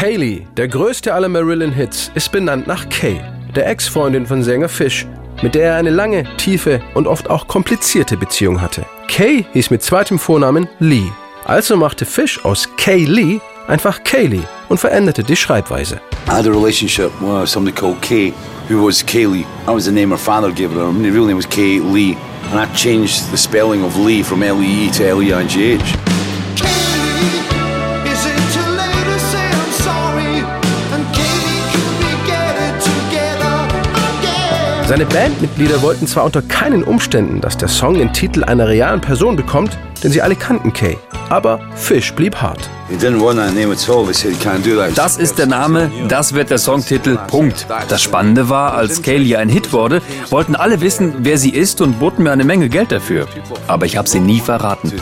Kaylee, der größte aller Marillion-Hits, ist benannt nach Kay, der Ex-Freundin von Sänger Fish, mit der er eine lange, tiefe und oft auch komplizierte Beziehung hatte. Kay hieß mit zweitem Vornamen Lee. Also machte Fish aus Kay Lee einfach Kaylee und veränderte die Schreibweise. I had a relationship with somebody called Kay, who was Kaylee. That was the name her father gave her. Her real name was Kay Lee. And I changed the spelling of Lee from L-E-E to L-E-I-G-H. Seine Bandmitglieder wollten zwar unter keinen Umständen, dass der Song den Titel einer realen Person bekommt, denn sie alle kannten Kay. Aber Fish blieb hart. Das ist der Name, das wird der Songtitel, Punkt. Das Spannende war, als Kaylee ein Hit wurde, wollten alle wissen, wer sie ist und boten mir eine Menge Geld dafür. Aber ich habe sie nie verraten.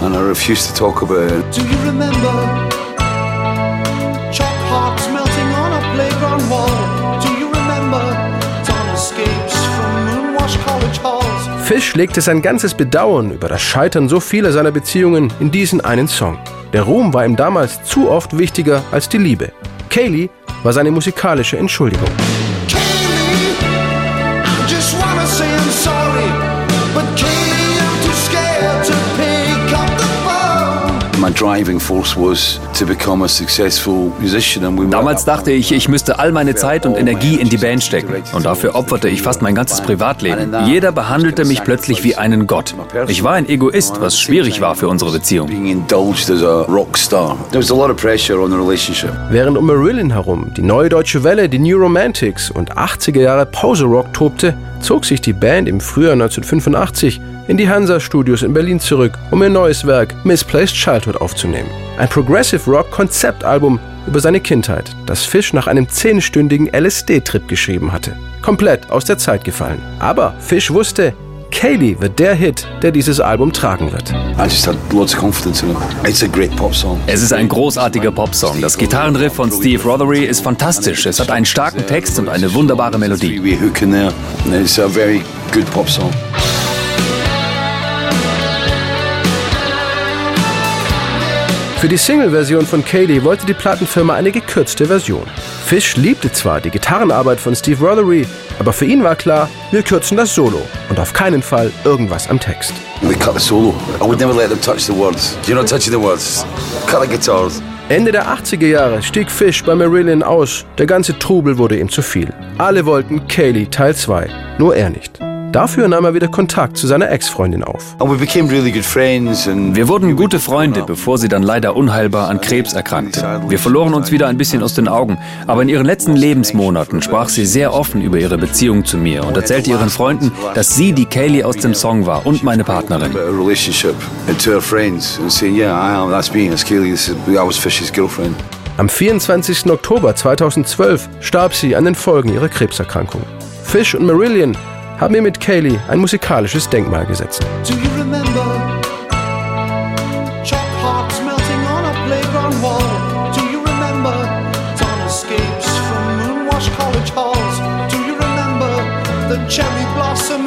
And I refused to talk about it. Fish legte sein ganzes Bedauern über das Scheitern so vieler seiner Beziehungen in diesen einen Song. Der Ruhm war ihm damals zu oft wichtiger als die Liebe. Kaylee war seine musikalische Entschuldigung. Damals dachte ich, ich müsste all meine Zeit und Energie in die Band stecken. Und dafür opferte ich fast mein ganzes Privatleben. Jeder behandelte mich plötzlich wie einen Gott. Ich war ein Egoist, was schwierig war für unsere Beziehung. Während um Marillion herum die neue deutsche Welle, die New Romantics und 80er Jahre Pause Rock tobte, zog sich die Band im Frühjahr 1985 in die Hansa Studios in Berlin zurück, um ihr neues Werk Misplaced Childhood aufzunehmen. Ein Progressive Rock Konzeptalbum über seine Kindheit, das Fish nach einem zehnstündigen LSD-Trip geschrieben hatte. Komplett aus der Zeit gefallen. Aber Fish wusste, Kaylee wird der Hit, der dieses Album tragen wird. Es ist ein großartiger Popsong. Das Gitarrenriff von Steve Rothery ist fantastisch. Es hat einen starken Text und eine wunderbare Melodie. Für die Single-Version von Kaylee wollte die Plattenfirma eine gekürzte Version. Fish liebte zwar die Gitarrenarbeit von Steve Rothery, aber für ihn war klar, wir kürzen das Solo und auf keinen Fall irgendwas am Text. Ende der 80er Jahre stieg Fish bei Marillion aus. Der ganze Trubel wurde ihm zu viel. Alle wollten Kaylee Teil 2, nur er nicht. Dafür nahm er wieder Kontakt zu seiner Ex-Freundin auf. Wir wurden gute Freunde, bevor sie dann leider unheilbar an Krebs erkrankte. Wir verloren uns wieder ein bisschen aus den Augen, aber in ihren letzten Lebensmonaten sprach sie sehr offen über ihre Beziehung zu mir und erzählte ihren Freunden, dass sie die Kaylee aus dem Song war und meine Partnerin. Am 24. Oktober 2012 starb sie an den Folgen ihrer Krebserkrankung. Fish und Marillion haben wir mit Kaylee ein musikalisches Denkmal gesetzt. cherry blossom